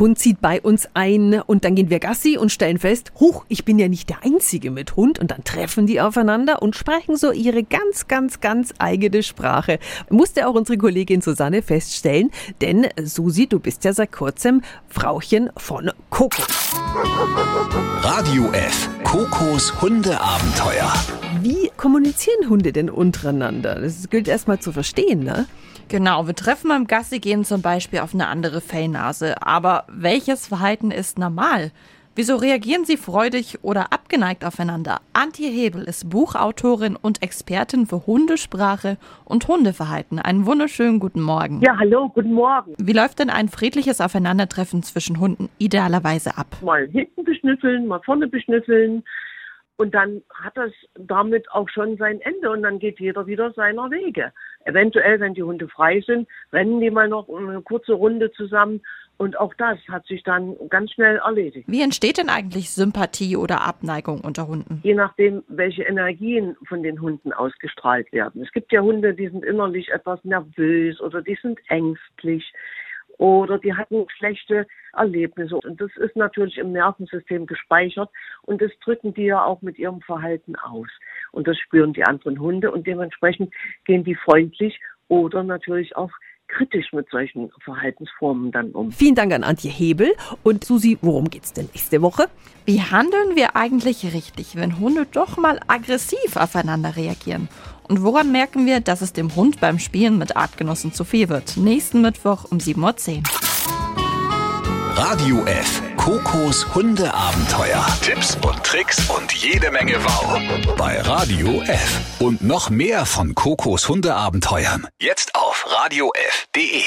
Hund zieht bei uns ein und dann gehen wir Gassi und stellen fest, huch, ich bin ja nicht der Einzige mit Hund und dann treffen die aufeinander und sprechen so ihre ganz, ganz, ganz eigene Sprache. Musste auch unsere Kollegin Susanne feststellen, denn Susi, du bist ja seit kurzem Frauchen von Coco. Radio F. Kokos Hundeabenteuer. Wie kommunizieren Hunde denn untereinander? Das gilt erstmal zu verstehen, ne? Genau, wir treffen beim Gassi gehen zum Beispiel auf eine andere Fellnase. Aber welches Verhalten ist normal? Wieso reagieren sie freudig oder abgeneigt aufeinander? Antje Hebel ist Buchautorin und Expertin für Hundesprache und Hundeverhalten. Einen wunderschönen guten Morgen. Ja, hallo, guten Morgen. Wie läuft denn ein friedliches Aufeinandertreffen zwischen Hunden idealerweise ab? Mal hinten beschnüffeln, mal vorne beschnüffeln. Und dann hat das damit auch schon sein Ende und dann geht jeder wieder seiner Wege. Eventuell, wenn die Hunde frei sind, rennen die mal noch eine kurze Runde zusammen und auch das hat sich dann ganz schnell erledigt. Wie entsteht denn eigentlich Sympathie oder Abneigung unter Hunden? Je nachdem, welche Energien von den Hunden ausgestrahlt werden. Es gibt ja Hunde, die sind innerlich etwas nervös oder die sind ängstlich oder die hatten schlechte Erlebnisse. Und das ist natürlich im Nervensystem gespeichert und das drücken die ja auch mit ihrem Verhalten aus. Und das spüren die anderen Hunde und dementsprechend gehen die freundlich oder natürlich auch kritisch mit solchen Verhaltensformen dann um. Vielen Dank an Antje Hebel. Und Susi, worum geht's denn nächste Woche? Wie handeln wir eigentlich richtig, wenn Hunde doch mal aggressiv aufeinander reagieren? Und woran merken wir, dass es dem Hund beim Spielen mit Artgenossen zu viel wird? Nächsten Mittwoch um 7.10 Uhr. Radio F. Kokos Hundeabenteuer. Tipps und Tricks und jede Menge Wow. Bei Radio F. Und noch mehr von Kokos Hundeabenteuern. Jetzt auf radiof.de.